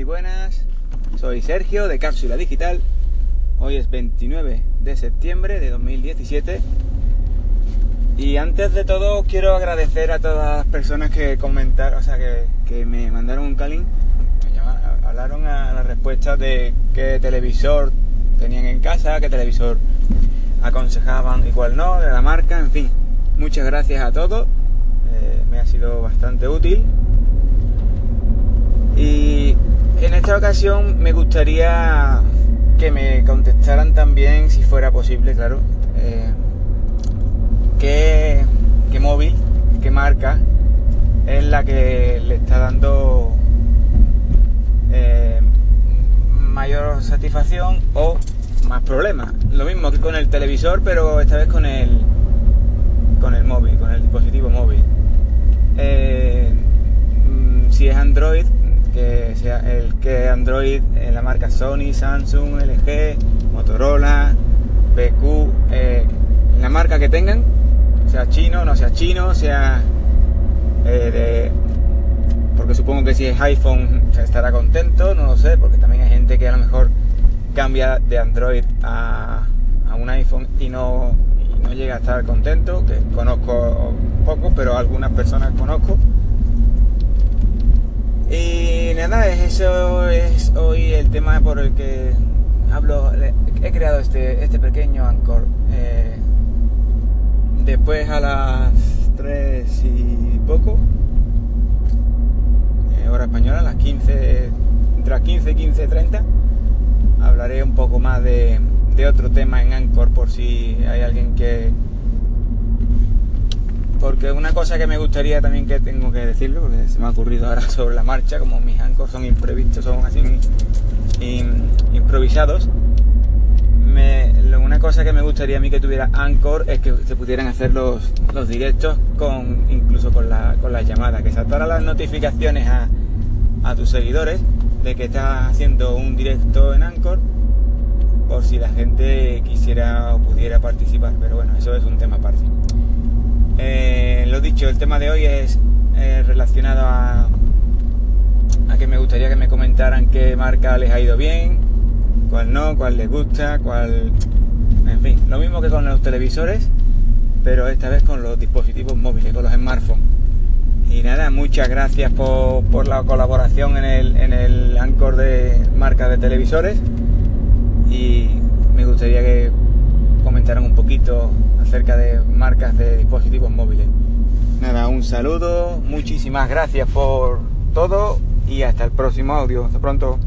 Muy buenas, soy Sergio de Cápsula Digital. Hoy es 29 de septiembre de 2017. Y antes de todo quiero agradecer a todas las personas que comentaron, o sea, que, me mandaron un me hablaron a la respuesta de qué televisor tenían en casa, qué televisor aconsejaban y cuál no, de la marca, en fin. Muchas gracias a todos, eh, me ha sido bastante útil y en esta ocasión me gustaría que me contestaran también, si fuera posible, claro, eh, qué, móvil, qué marca es la que le está dando eh, mayor satisfacción o más problemas. Lo mismo que con el televisor, pero esta vez con el con el móvil, con el dispositivo móvil. Eh, mm, si es Android, sea el que Android en la marca Sony, Samsung, LG, Motorola, BQ, eh, la marca que tengan, sea chino, no sea chino, sea eh, porque supongo que si es iPhone se estará contento, no lo sé, porque también hay gente que a lo mejor cambia de Android a, un iPhone y no, no llega a estar contento, que conozco pocos, pero algunas personas conozco. Y nada, eso es hoy el tema por el que hablo. He creado este, este pequeño Anchor. Eh, después a las 3 y poco, eh, hora española, a las 15, entre las 15 y 15.30, hablaré un poco más de, de otro tema en Anchor por si hay alguien que porque una cosa que me gustaría también que tengo que decirlo, porque se me ha ocurrido ahora sobre la marcha, como mis ancors son imprevistos, son así improvisados, una cosa que me gustaría a mí que tuviera Anchor es que se pudieran hacer los, los directos con incluso con, la, con las llamadas, que saltaran las notificaciones a, a tus seguidores de que estás haciendo un directo en Anchor por si la gente quisiera o pudiera participar, pero bueno, eso es un tema aparte. Eh, lo dicho, el tema de hoy es eh, relacionado a, a que me gustaría que me comentaran qué marca les ha ido bien, cuál no, cuál les gusta, cuál... En fin, lo mismo que con los televisores, pero esta vez con los dispositivos móviles, con los smartphones. Y nada, muchas gracias por, por la colaboración en el, en el Anchor de marca de televisores. Y me gustaría que comentaran un poquito acerca de marcas de dispositivos móviles. Nada, un saludo, muchísimas gracias por todo y hasta el próximo audio. Hasta pronto.